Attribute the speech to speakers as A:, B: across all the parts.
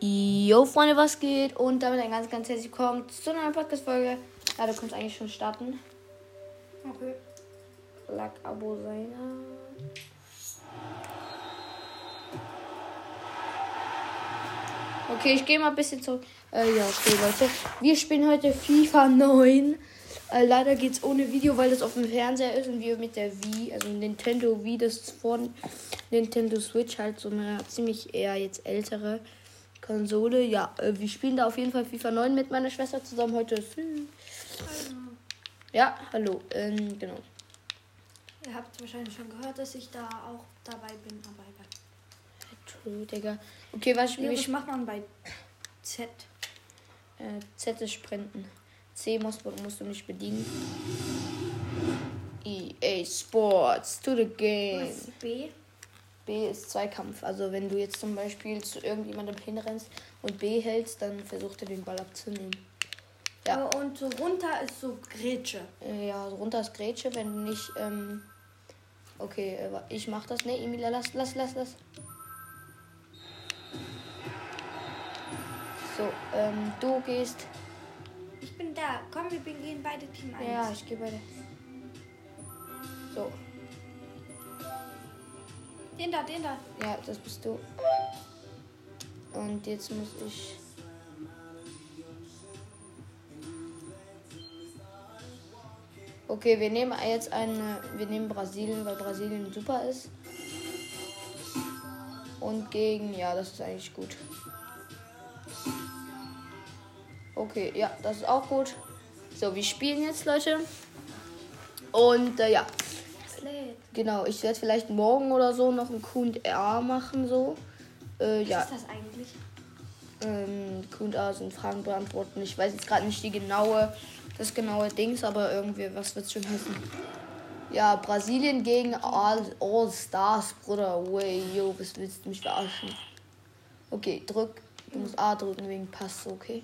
A: Jo, Freunde, was geht? Und damit ein ganz, ganz herzlich willkommen zu einer Podcast-Folge. Ja, du kannst eigentlich schon starten.
B: Okay.
A: Like, Abo, seiner. Okay, ich gehe mal ein bisschen zurück. Äh, ja, okay, Leute. Wir spielen heute FIFA 9. Äh, leider geht es ohne Video, weil das auf dem Fernseher ist und wir mit der Wii, also Nintendo Wii, das ist von Nintendo Switch halt so eine ziemlich eher jetzt ältere Konsole. Ja, äh, wir spielen da auf jeden Fall FIFA 9 mit meiner Schwester zusammen. Heute. Ja, hallo. Ähm, genau.
B: Ihr habt wahrscheinlich schon gehört, dass ich da auch dabei bin, aber egal.
A: True, Digga. Okay, was spiele ich?
B: macht man bei Z?
A: Äh, Z ist Sprinten. C musst, du- musst du nicht bedienen. EA Sports to the game.
B: Was ist B?
A: B ist Zweikampf. Also wenn du jetzt zum Beispiel zu irgendjemandem hinrennst und B hältst, dann versucht er den Ball abzunehmen. Ja.
B: Aber Und so runter ist so Grätsche.
A: Äh, ja, runter ist Grätsche, wenn du nicht. Ähm, okay, äh, ich mach das. Ne, Emilia, lass, lass, lass, lass. So, ähm, du gehst.
B: Ich bin da. Komm, wir gehen beide Team 1.
A: Ja, ich gehe bei dir. So,
B: Den da, den da.
A: ja, das bist du. Und jetzt muss ich. Okay, wir nehmen jetzt eine. Wir nehmen Brasilien, weil Brasilien super ist. Und gegen. Ja, das ist eigentlich gut. Okay, ja, das ist auch gut. So, wir spielen jetzt, Leute. Und äh, ja,
B: Lädt.
A: genau. Ich werde vielleicht morgen oder so noch ein Q&A machen, so. Äh,
B: Was
A: ja,
B: ist das eigentlich?
A: ähm, Q&A sind Fragen beantworten. Ich weiß jetzt gerade nicht die genaue, das genaue Dings, aber irgendwie, was wird's schon heißen? Ja, Brasilien gegen All, All Stars, Bruder. Way, yo, was willst du mich verarschen? Okay, drück. Du musst A drücken wegen Pass, okay?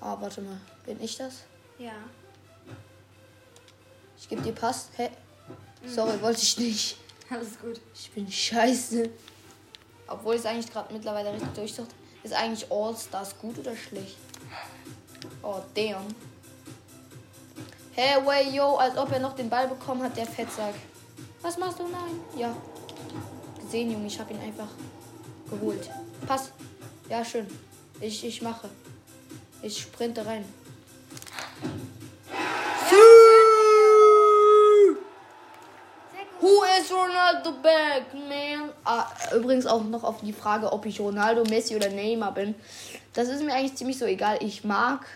A: Ah, warte mal. Bin ich das?
B: Ja.
A: Ich gebe dir Pass. Hä? Sorry, wollte ich nicht.
B: Alles gut.
A: Ich bin scheiße. Obwohl es eigentlich gerade mittlerweile richtig durchdacht. Ist eigentlich All Stars gut oder schlecht? Oh, damn. Hey, way, yo, als ob er noch den Ball bekommen hat, der Fettsack. Was machst du? Nein. Ja. Gesehen, Junge, ich habe ihn einfach geholt. Pass. Ja, schön. Ich, ich mache. Ich sprinte rein.
B: Sehr
A: Ronaldo back, man? Ah, übrigens auch noch auf die Frage, ob ich Ronaldo, Messi oder Neymar bin. Das ist mir eigentlich ziemlich so egal. Ich mag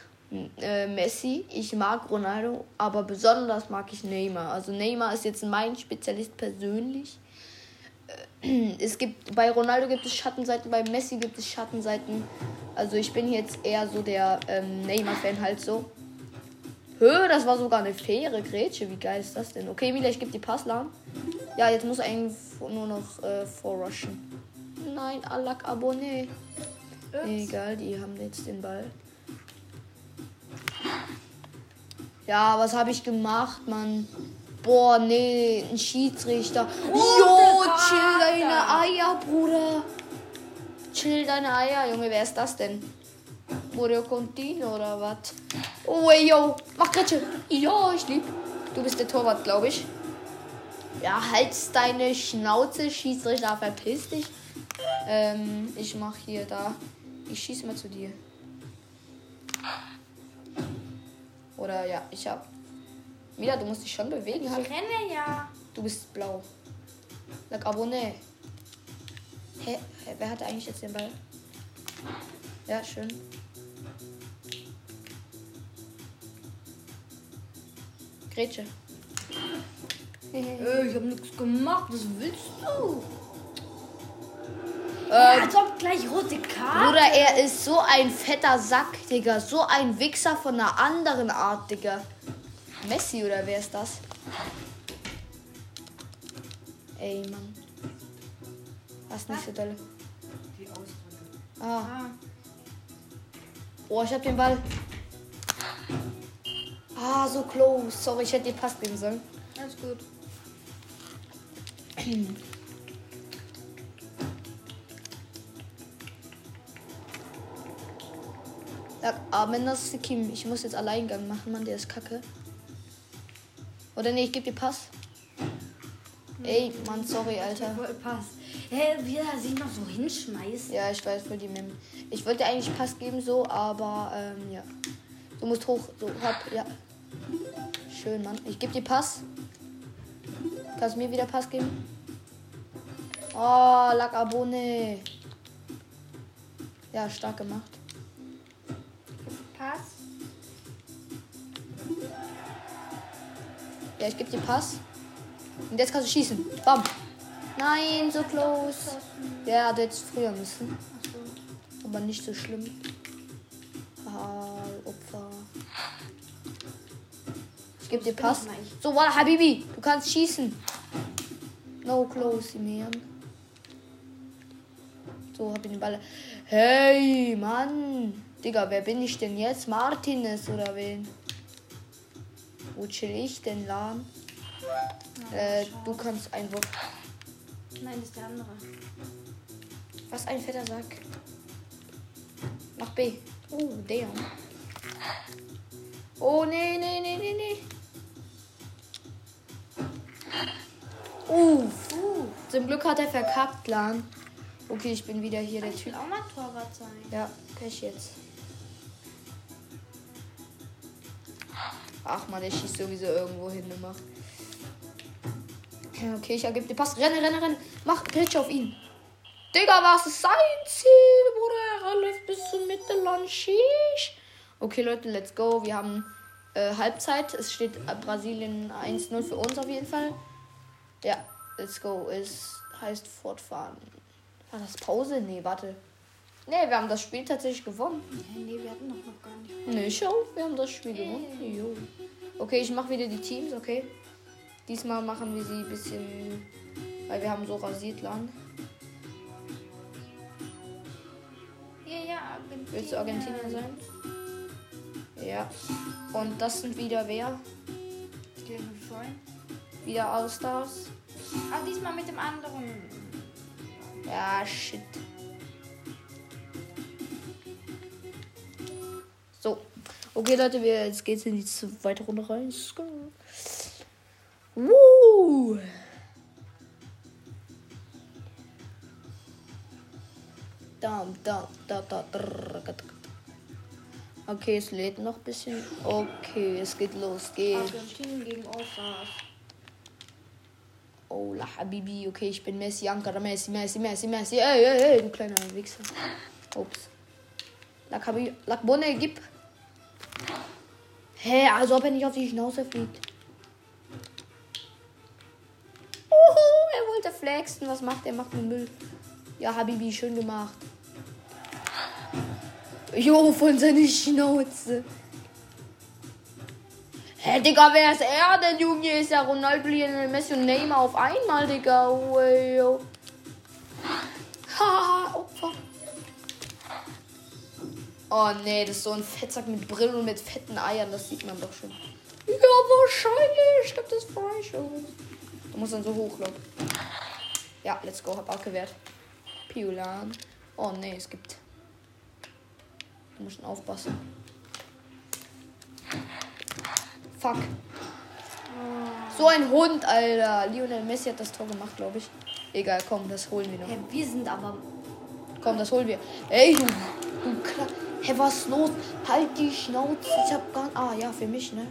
A: äh, Messi, ich mag Ronaldo, aber besonders mag ich Neymar. Also Neymar ist jetzt mein Spezialist persönlich. Äh, Es gibt bei Ronaldo gibt es Schattenseiten, bei Messi gibt es Schattenseiten. Also ich bin jetzt eher so der ähm, Neymar-Fan halt so. Hö, das war sogar eine faire Grätsche. Wie geil ist das denn? Okay, Emilia, ich gebe die Passladen. Ja, jetzt muss eigentlich nur noch äh, vorrushen. Nein, Alak Abonné. Egal, die haben jetzt den Ball. Ja, was habe ich gemacht, Mann? Boah, nee, ein Schiedsrichter. Jo, chill deine Eier, Bruder. Chill deine Eier, Junge, wer ist das denn? Mario Contino oder was? Oh, ey, yo, mach Grätsche. Ja, ich lieb. Du bist der Torwart, glaube ich. Ja, halt deine Schnauze, Schiedsrichter, verpiss dich. Ähm, ich mach hier da. Ich schieße mal zu dir. Oder ja, ich hab. Mila, du musst dich schon bewegen.
B: Ich
A: Halt.
B: renne ja.
A: Du bist blau. Sag Abonné. Hä? Hä? Wer hatte eigentlich jetzt den Ball? Ja, schön. Grätsche.
B: Äh, ich habe nichts gemacht. Was willst du?
A: Ähm,
B: Als ob gleich rote Karte.
A: Bruder, er ist so ein fetter Sack, Digga. So ein Wichser von einer anderen Art, Digga. Messi oder wer ist das? Ey, Mann. Was nicht so dolle. Ah.
B: Ah.
A: Oh, ich hab den Ball. Ah, so close. Sorry, ich hätte dir Pass geben sollen.
B: Alles gut.
A: Aber das ist Kim. Ich muss jetzt Alleingang machen, Mann, der ist kacke. Oder nee, ich geb dir Pass. Ey, Mann, sorry, Alter.
B: Ich wollte Pass. Hä, wie er sich noch so hinschmeißt.
A: Ja, ich weiß voll die Mem. Ich wollte eigentlich Pass geben, so, aber ähm, ja. Du musst hoch, so, hopp, ja. Schön, Mann. Ich gebe dir Pass. Kannst du mir wieder Pass geben? Oh, Lackabone. Ja, stark gemacht.
B: Pass.
A: Ja, ich gebe dir Pass. Und jetzt kannst du schießen. Bam. Nein, so close. Ja, der hätte früher müssen. Aber nicht so schlimm. Gebe dir Pass. So, warte, Habibi, du kannst schießen. No close, Imean. So, hab ich den Ball. Hey, Mann. Digga, wer bin ich denn jetzt? Martinez oder wen? Wo chill ich denn, Lan? Äh, du kannst Einwurf.
B: Nein, das ist der andere.
A: Was ein fetter Sack. Mach B. Oh, der. Oh, nee, nee, nee, nee, nee. Uff.
B: Uh,
A: Zum Glück hat er verkackt, Lan. Okay, ich bin wieder hier der
B: ich
A: Typ.
B: will auch mal Torwart sein.
A: Ja, Pech jetzt. Ach man, der schießt sowieso irgendwo hin immer. Okay, ich ergebe dir Pass. Renne, renne, renne. Mach Glitch auf ihn. Digga, was ist sein Ziel, Bruder? Er läuft bis zur Mitte, Land. Sheesh. Okay, Leute, let's go. Wir haben äh, Halbzeit. Es steht äh, Brasilien 1-0 für uns auf jeden Fall. Ja, let's go. Es heißt fortfahren. War das Pause? Nee, warte. Nee, wir haben das Spiel tatsächlich gewonnen.
B: Hä, nee, wir hatten noch gar nicht.
A: Nee, schau, wir haben das Spiel gewonnen. Jo. Okay, ich mache wieder die Teams, okay? Diesmal machen wir sie ein bisschen, weil wir haben so rasiert lang.
B: Ja, ja, Argentinien.
A: Willst du Argentinier sein? Ja. Und das sind wieder wer? Wieder Allstars.
B: Ah, diesmal mit dem anderen.
A: Ja, shit. So. Okay, Leute, wir, jetzt geht's in die zweite Runde rein. Woo! Okay, es lädt noch ein bisschen. Okay, es geht los. Geht.
B: Argentinien gegen Osters.
A: Oh, la Habibi. Okay, ich bin Messi, Ankara, Messi, Messi, Messi, Messi. Ey, ey, ey, du kleiner Wichser. Ups. La Habibi. La Bonne, gib. Hä, also ob er nicht auf die Schnauze fliegt. Uhu, er wollte flexen. Was macht er? Macht nur Müll. Ja, Habibi, schön gemacht. Jo, von seiner Schnauze. Hä, Digga, wer ist er denn, Junge? Ist ja Ronaldo, Lionel Messi und Neymar auf einmal, Digga. Oh. Haha, Opfer. Oh, nee, das ist so ein Fettsack mit Brillen und mit fetten Eiern. Das sieht man doch schon. Ja, wahrscheinlich. Ich glaub, das ich schon. Du musst dann so hochlaufen. Ja, let's go. Hab abgewehrt. Piolan. Oh, nee, es gibt... Du musst schon aufpassen. Fuck. So ein Hund, Alter. Lionel Messi hat das Tor gemacht, glaube ich. Egal, komm, das holen wir noch.
B: Hä, wir sind aber.
A: Komm, das holen wir. Ey, du, du Kla Hä, was ist los? Halt die Schnauze. Ich hab gar. Ah, ja, für mich, ne?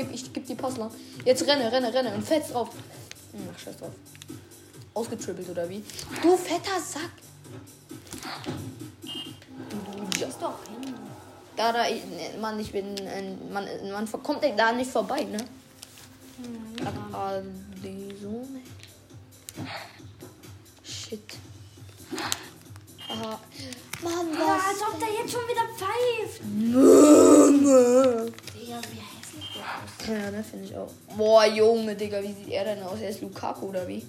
A: Gib, ich geb die Pass lang. Jetzt renne, renne, renne und fetz drauf. Hm, Ach, scheiß drauf. Ausgetribbelt oder wie? Du fetter Sack. Du.
B: Ist doch hin.
A: Da, da, ich, ne, Mann, ich bin, man, man kommt da nicht vorbei, ne? Also, ne, finde ich auch. Boah, Junge, Digga, wie sieht er denn aus? Er ist Lukaku oder wie?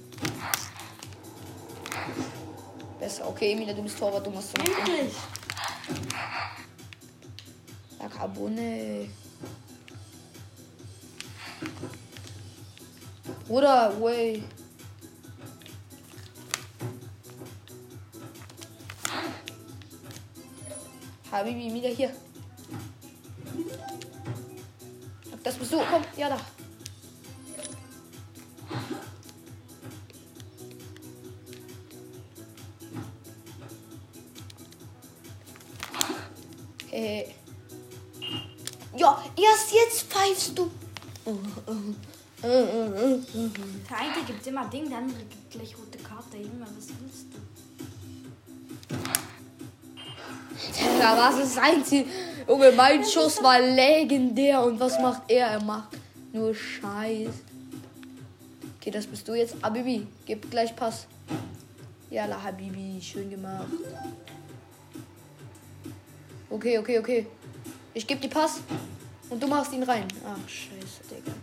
A: Besser. Okay, Emilia, du bist Torwart, du musst zum
B: Endlich!
A: La Carbone. Bruder, way. Habibi, wieder hier. Du. Komm, ja da. Hey. Ja, erst jetzt pfeifst du.
B: Der eine gibt immer Ding, der andere gibt gleich rote Karte. Junge, was willst du?
A: Ja, was ist sein Ziel? Junge, mein Schuss war legendär. Und was macht er? Er macht nur Scheiß. Okay, das bist du jetzt. Habibi, gib gleich Pass. Ja, la Habibi, schön gemacht. Okay, okay, okay. Ich geb die Pass und du machst ihn rein. Ach, scheiße, Digga.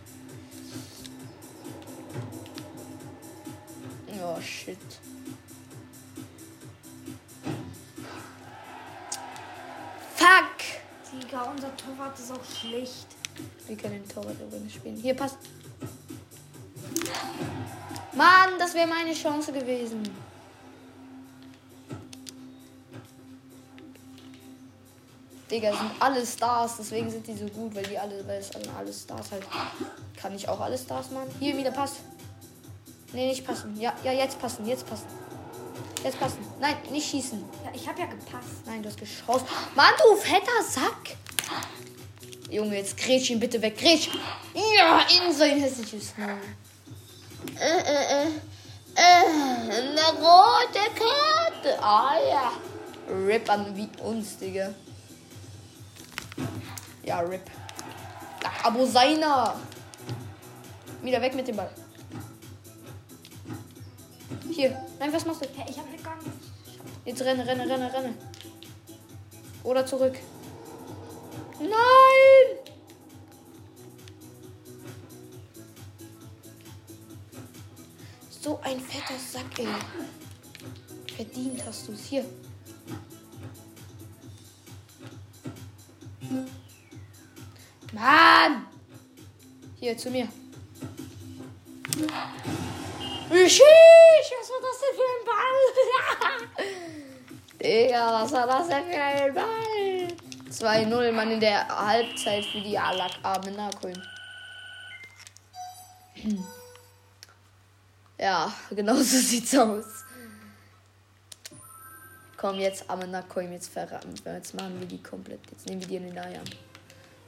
A: Oh, shit.
B: Digga, unser Torwart ist auch schlecht.
A: Wir können den Torwart übrigens spielen. Hier passt. Mann, das wäre meine Chance gewesen. Digga, sind alle Stars, deswegen sind die so gut, weil die alle, weil es alle, alle Stars halt. Kann ich auch alle Stars machen? Hier wieder Pass. Nee, nicht passen. Ja, ja, jetzt passen, jetzt passen. Jetzt passen. Nein, nicht schießen.
B: Ja, ich habe ja gepasst.
A: Nein, du hast geschossen. Mann, du fetter Sack. Junge, jetzt grätsch ihn bitte weg. Grätsch. Ja, in sein hässliches Maul. Äh, äh, äh. Äh, eine rote Karte. Ah ja. Rip an wie uns, Digga. Ja, Rip. Ach, Abo seiner. Wieder weg mit dem Ball. Hier. Nein, was machst du?
B: Hä, ich habe gar nicht.
A: Jetzt renne, renne, renne, renne. Oder zurück. Nein! So ein fetter Sack, ey. Verdient hast du es. Hier. Mann! Hier, zu mir. Sheesh, was war das denn für ein Ball? Digga, was war das denn für ein Ball? 2-0, Mann, in der Halbzeit für die Alak Amenakoin. Ja, genau so sieht's aus. Komm, jetzt Amenakoin, jetzt verraten wir. Jetzt machen wir die komplett. Jetzt nehmen wir die in den Eiern.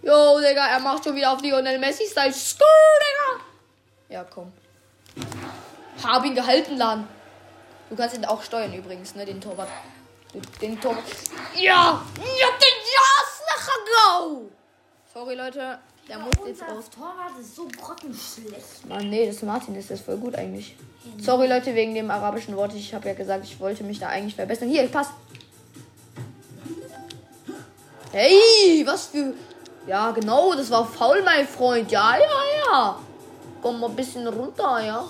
A: Jo, Digga, er macht schon wieder auf Lionel Messi-Style. Digga! Ja, komm. Hab ihn gehalten, Lan. Du kannst ihn auch steuern übrigens, ne? Den Torwart. Den Torwart. Ja! Ja, den Ja, go! Sorry, Leute. Der muss jetzt raus.
B: Torwart ist so grottenschlecht.
A: Mann, nee, das Martin ist das voll gut eigentlich. Sorry, Leute, wegen dem arabischen Wort. Ich habe ja gesagt, ich wollte mich da eigentlich verbessern. Hier, pass. Hey, was für. Ja, genau, das war faul, mein Freund. Ja, ja, ja. Komm mal ein bisschen runter, ja.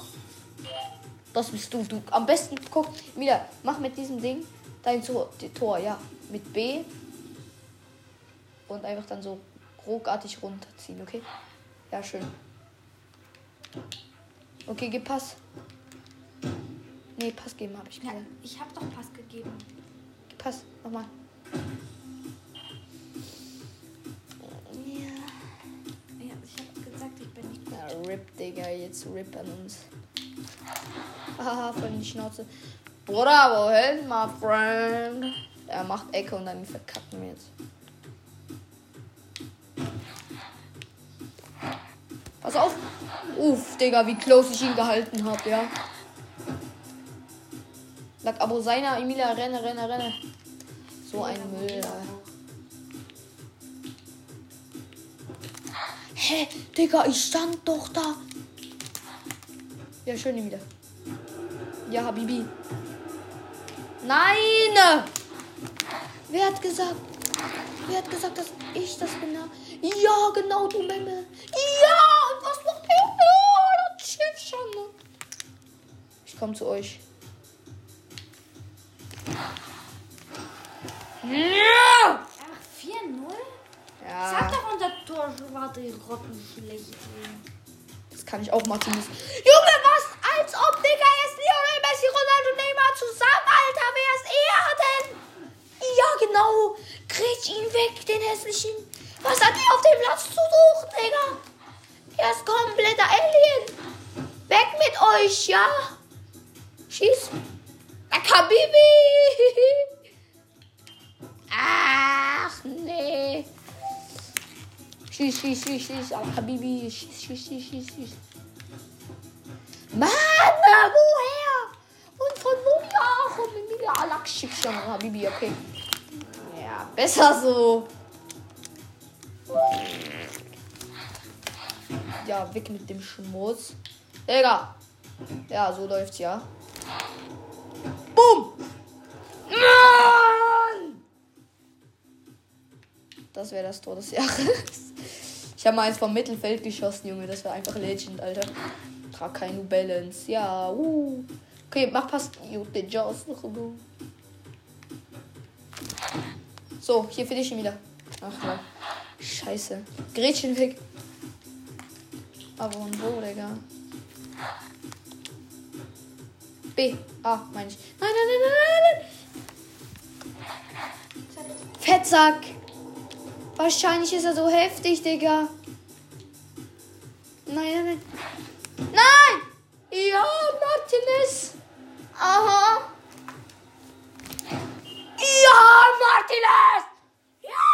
A: Das bist du. Du am besten guck wieder. Mach mit diesem Ding dein Tor, Tor, ja, mit B und einfach dann so ruckartig runterziehen, okay? Ja, schön. Okay, gib Pass. Nee, Pass geben habe ich
B: Ja,
A: gesagt.
B: ich habe doch Pass gegeben.
A: Gib Pass, nochmal. Ja.
B: Ja, ich habe gesagt, ich bin nicht gut.
A: Ja, RIP, Digga, jetzt RIP an uns. Haha, voll in die Schnauze. Bruder, wohin, my friend? Er macht Ecke und dann verkacken wir jetzt. Pass auf! Uff, Digga, wie close ich ihn gehalten habe, ja. Lag Abo seiner, Emilia, renne, renne, renne. So ein Müll, Alter. Hä, Digga, ich stand doch da. Ja, schön ihn wieder. Ja, Habibi. Nein! Wer hat gesagt? Wer hat gesagt, dass ich das bin? Ja, genau, du Memme. Ja, und was macht er? Ja, das Schiff schon. Ne? Ich komme zu euch.
B: Ja! Ach, 4-0?
A: Ja.
B: Sag doch, unser Torwart ist grottenschlecht.
A: Das kann ich auch, Martinus. Ja, Schieß, schieß, schieß, schieß. Akabibi. Schieß, schieß, schieß, schieß, schieß. Mann, woher? Und von wo? Ja, von Emilia Alakschik schon. Habibi, okay. Ja, besser so. Ja, weg mit dem Schmutz. Digga. Ja, so läuft's ja. Boom! Mann! Das wäre das Tor des Jahres. Ich habe mal eins vom Mittelfeld geschossen, Junge. Das war einfach Legend, Alter. Trag keine Balance. Ja, uh. Okay, mach Pass. Jute Jaws noch go. So, hier für dich schon wieder. Ach ja. Scheiße. Gretchen weg. Aber und wo, Digga? B. A, meine ich. Nein, nein, nein, nein, nein, nein. Fettsack. Wahrscheinlich ist er so heftig, Digga. Nein, nein, nein. Nein! Ja, Martinez. Aha. Ja, Martinez! Ja!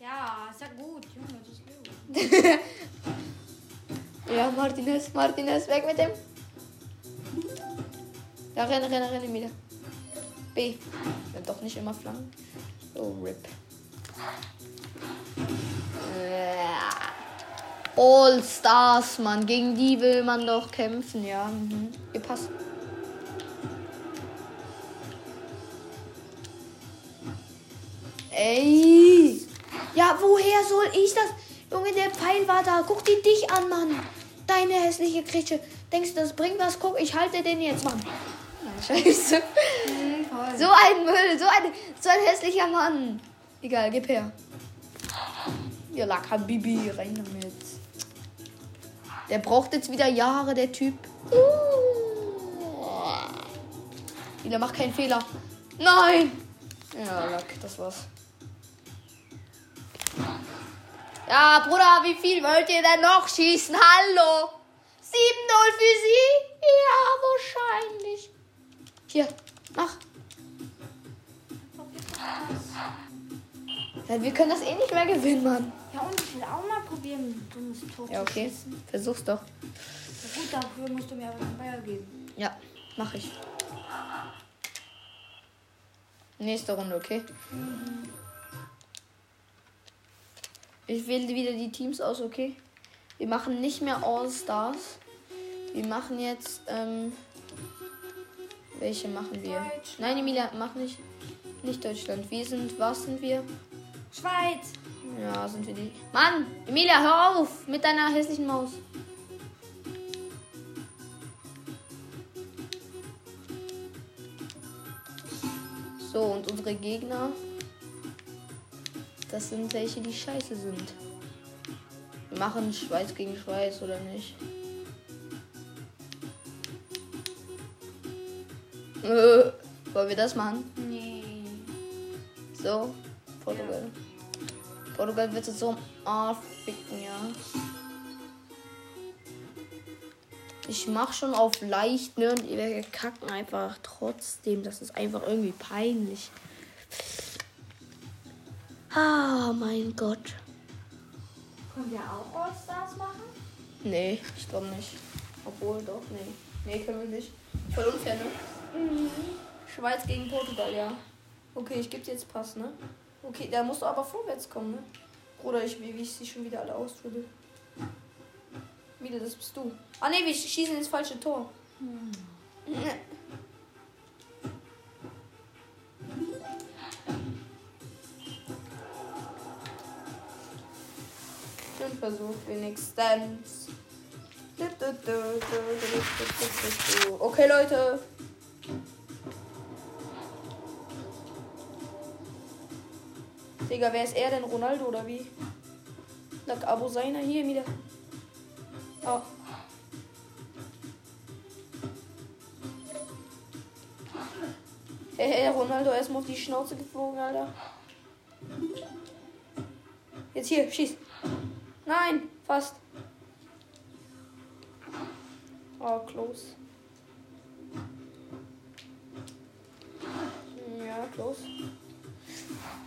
B: Ja, ist ja gut, Junge, das ist gut.
A: Ja, Martinez, Martinez, weg mit dem. Ja, renne, renne, renne wieder. B. Ja, doch nicht immer Flanken. Oh, RIP. Ja. All Stars, Mann. Gegen die will man doch kämpfen, ja. Mhm. Ihr passt. Ey. Ja, woher soll ich das? Junge, der Pfeil war da. Guck dir dich an, Mann. Deine hässliche Kritsche. Denkst du, das bringt was? Guck, ich halte den jetzt, Mann. Ah, Scheiße. So ein Müll, so ein, so ein hässlicher Mann. Egal, gib her. Ja, Laka Bibi, rein damit. Der braucht jetzt wieder Jahre, der Typ. Wieder macht keinen Fehler. Nein! Ja, Lack, das war's. Ja, Bruder, wie viel wollt ihr denn noch schießen? Hallo? 7-0 für sie? Ja, wahrscheinlich. Hier, mach. Ja, wir können das eh nicht mehr gewinnen, Mann.
B: Ja, und ich will auch mal probieren, dummes Tor
A: Ja,
B: zu
A: okay.
B: schießen.
A: Versuch's doch.
B: Ja, gut, dafür musst du mir aber einen Ball geben.
A: Ja, mach ich. Nächste Runde, okay? Ich wähle wieder die Teams aus, okay? Wir machen nicht mehr All-Stars. Wir machen jetzt, ähm. Welche machen wir? Nein, Emilia, mach nicht. Nicht Deutschland. Wir sind, was sind wir?
B: Schweiz!
A: Ja, sind wir die. Mann, Emilia, hör auf mit deiner hässlichen Maus. So, und unsere Gegner. Das sind welche, die scheiße sind. Wir machen Schweiz gegen Schweiz oder nicht? Äh, wollen wir das machen? So, Portugal. Portugal wird jetzt so ficken, ja. Ich mach schon auf leicht, ne? Und ihr kacken einfach trotzdem. Das ist einfach irgendwie peinlich. Ah, mein Gott.
B: Können wir auch All-Stars machen?
A: Nee, ich glaube nicht. Obwohl, doch, nee. Nee, können wir nicht. Voll unfair, ne? Schweiz gegen Portugal, ja. Okay, ich gebe dir jetzt Pass, ne? Okay, da musst du aber vorwärts kommen, ne? Bruder, ich, wie, ich sie schon wieder alle ausdrücke. Wieder, das bist du. Ah, nee, wir schießen ins falsche Tor. Ne. Ein Versuch wenigstens. Okay, Leute. Digga, wer ist er denn? Ronaldo oder wie? Lag Abo seiner hier wieder. Oh. Hey, hey, Ronaldo erstmal auf die Schnauze geflogen, Alter. Jetzt hier, schieß. Nein, fast. Oh, close. Ja, close.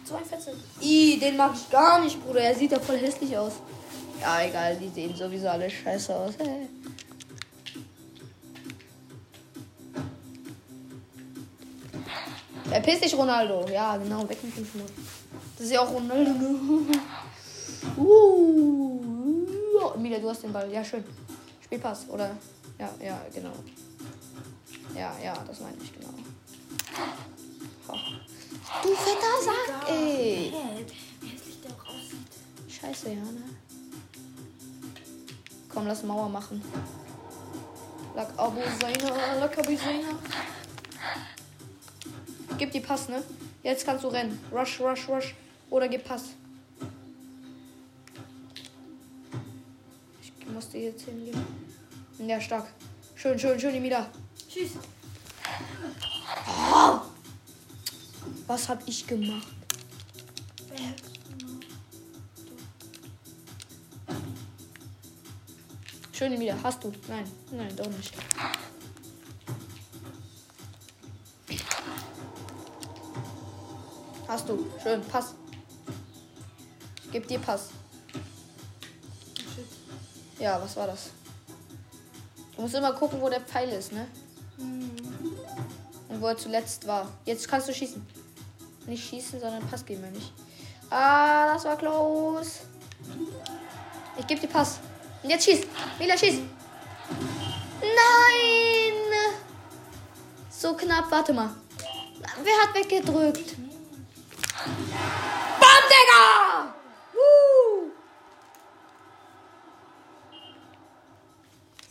A: Zwei Fetze. I, den mag ich gar nicht, Bruder. Er sieht ja voll hässlich aus. Ja, egal, die sehen sowieso alle scheiße aus. Hey. Verpiss dich, Ronaldo. Ja, genau, weg mit dem Schmutz. Das ist ja auch Ronaldo. uh, Emilia, du hast den Ball. Ja, schön. Spielpass, oder? Ja, ja, genau. Ja, ja, das meine ich genau. Scheiße, ja, ne? Komm, lass Mauer machen. Lack Abu Seiner, Lack Abu Seiner. Gib die Pass, ne? Jetzt kannst du rennen. Rush, rush, rush. Oder gib Pass. Ich musste jetzt hingehen. Ja, stark. Schön, schön, schön, Emila. Tschüss. Oh! Was hab ich gemacht? Schön, Emila. Hast du? Nein, nein, doch nicht. Hast du. Schön. Pass. Ich geb dir Pass. Ja, was war das? Du musst immer gucken, wo der Pfeil ist, ne? Und wo er zuletzt war. Jetzt kannst du schießen. Nicht schießen, sondern Pass geben wir nicht. Ah, das war close. Ich gebe dir Pass. Und jetzt schieß. Mila, schieß. Nein! So knapp, warte mal. Wer hat weggedrückt? Bam, Digga!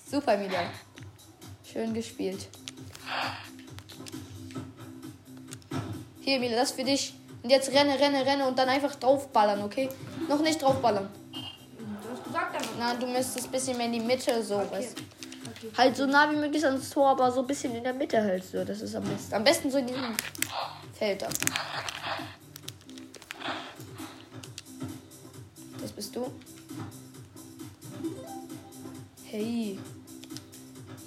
A: Super, Mila. Schön gespielt. Hier, Mila, das für dich. Und jetzt renne, renne, renne und dann einfach draufballern, okay? Noch nicht draufballern. Nein, du müsstest ein bisschen mehr in die Mitte so.
B: Okay.
A: du.
B: Okay.
A: Halt so nah wie möglich ans Tor, aber so ein bisschen in der Mitte halt so. Das ist am besten. Am besten so in diesem Feld da. Das bist du. Hey.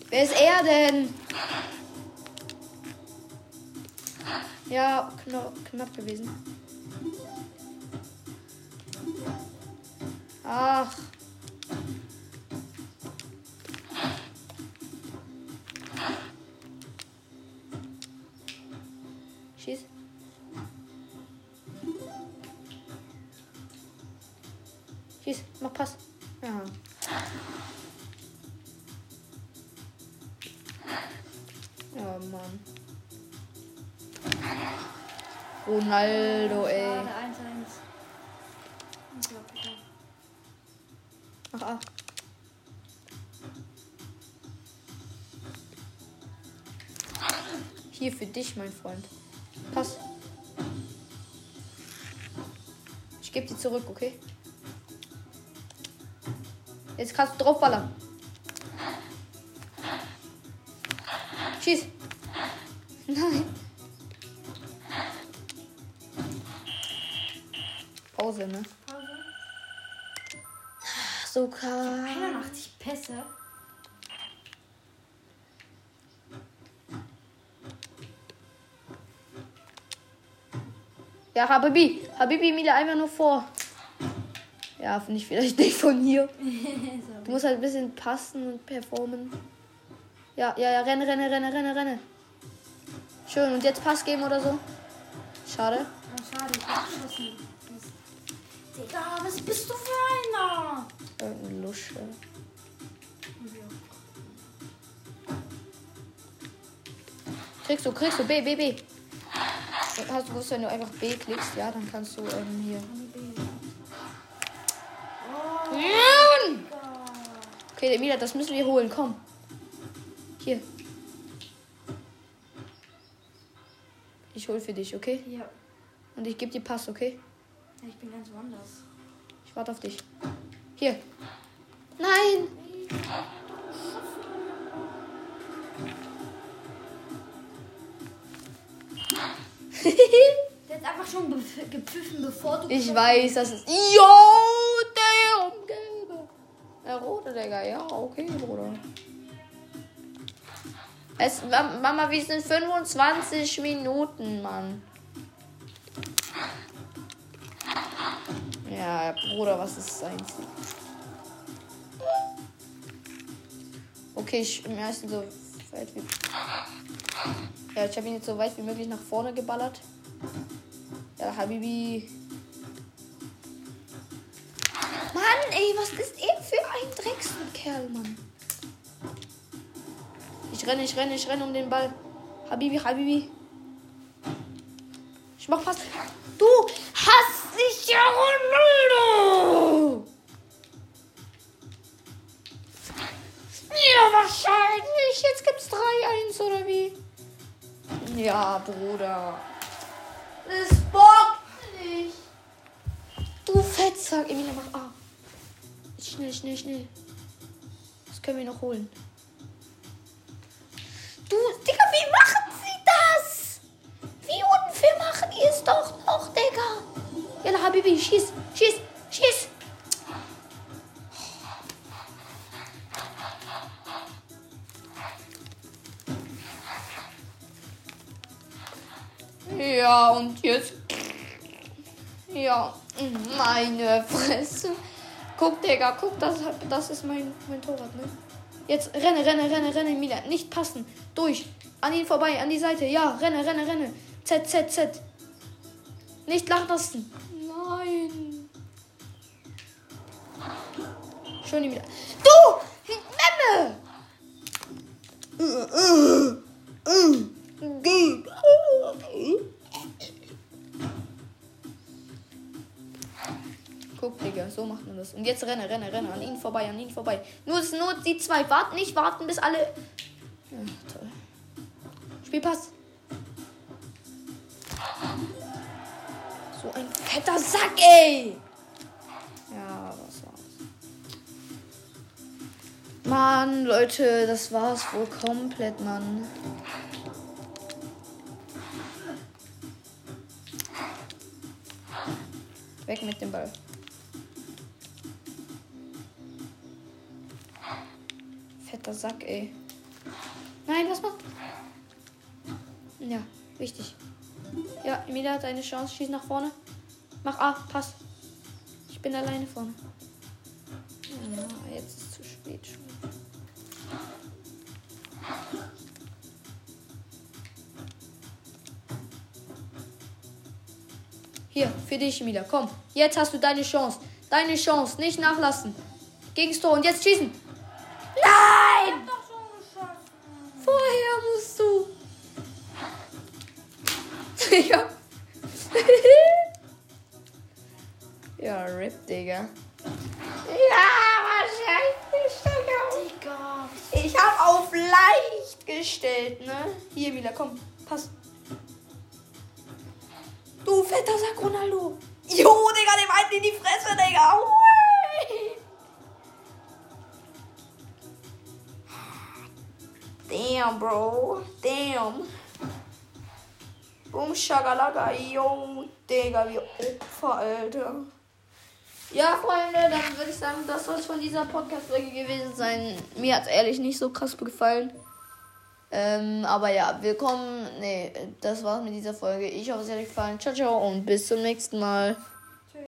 A: Wer ist er denn? Ja, knapp, knapp gewesen. Ach. Ronaldo, ey.
B: Gerade 1-1. Unglaublich.
A: Mach A. Hier für dich, mein Freund. Pass. Ich gebe die zurück, okay? Jetzt kannst du draufballern. Schieß. Nein. Pause, ne?
B: Pause.
A: So klar.
B: 81 Pässe.
A: Ja, Habibi. Habibi Mila einfach nur vor. Ja, finde ich vielleicht nicht von hier. Du musst halt ein bisschen passen und performen. Ja, ja, ja, renne, renne, renne, renne, renne. Schön, und jetzt Pass geben oder so? Schade.
B: Oh, schade, ich hab geschossen. Digga, was bist du für einer?
A: Irgendeine Lusche. Kriegst du, kriegst du, B, B, B. Hast du gewusst, wenn du einfach B klickst, ja, dann kannst du ähm, hier. Mann! Okay, Emilia, das müssen wir holen. Komm. Hier. Ich hol für dich, okay?
B: Ja.
A: Und ich gebe dir Pass, okay?
B: Ich bin ganz woanders.
A: Ich warte auf dich. Hier. Nein!
B: Der hat einfach schon gepfiffen, bevor du.
A: Ich weiß, das ist. Jo, der gelbe. Der rote, Digga. Ja, okay, Bruder. Es, Ma- Mama, wir sind 25 Minuten, Mann. Ja, Bruder, was ist sein Ziel? Okay, ich im ersten so weit wie. Ja, ich habe ihn jetzt so weit wie möglich nach vorne geballert. Ja, Habibi. Mann, ey, was ist er für ein Dreckskerl, Mann? Ich renne, ich renne, ich renne um den Ball. Habibi, Habibi. Ich mach fast. Bruder. Das bockt nicht. Du Fettsack. Emilia, mach A. Schnell, schnell, schnell. Das können wir noch holen. Du, Digga, wie machen sie das? Wie unfair machen die es doch noch, Digga? Jalla, Habibi, schieß, schieß, schieß. Ja, und jetzt. Ja, meine Fresse. Guck, Digga, guck, das, das ist mein, mein Torwart, ne? Jetzt renne, renne, renne, renne, Mila. Nicht passen. Durch. An ihn vorbei, an die Seite. Ja, renne, renne, renne. Z, Z, Z. Nicht lachen Nein. Schon Mila. Du! Memme! Guck, Digga, so macht man das. Und jetzt renne, renne, renne. An ihn vorbei, an ihn vorbei. Nur, nur die zwei. Warten nicht, warten, bis alle. Ja, toll. Spielpass. So ein fetter Sack, ey! Ja, was war's? Mann, Leute, das war's wohl komplett, Mann. Weg mit dem Ball. Fetter Sack, ey. Nein, was macht? Ja, wichtig. Ja, Emilia hat eine Chance. Schieß nach vorne. Mach A, pass. Ich bin alleine vorne. Ja, jetzt ist es zu spät schon. Hier, für dich, Emilia. Komm, jetzt hast du deine Chance. Deine Chance. Nicht nachlassen. Gegens Tor und jetzt schießen. Nein!
B: Doch schon geschafft.
A: Vorher musst du. ja. ja, RIP, Digga. Ja, wahrscheinlich, Digga.
B: Digga.
A: Ich hab auf leicht gestellt, ne? Hier, Mila, komm, pass. Du fetter Sack, Ronaldo. Jo, Digga, dem einen in die Fresse, Digga. Hui. Damn, bro. Damn. Boom, Shagalaka. Yo, Digga, wie Opfer, Alter. Ja, Freunde, dann würde ich sagen, das soll es von dieser Podcast-Folge gewesen sein. Mir hat es ehrlich nicht so krass gefallen. Ähm, aber ja, willkommen. Nee, das war's mit dieser Folge. Ich hoffe, es hat euch gefallen. Ciao, ciao und bis zum nächsten Mal.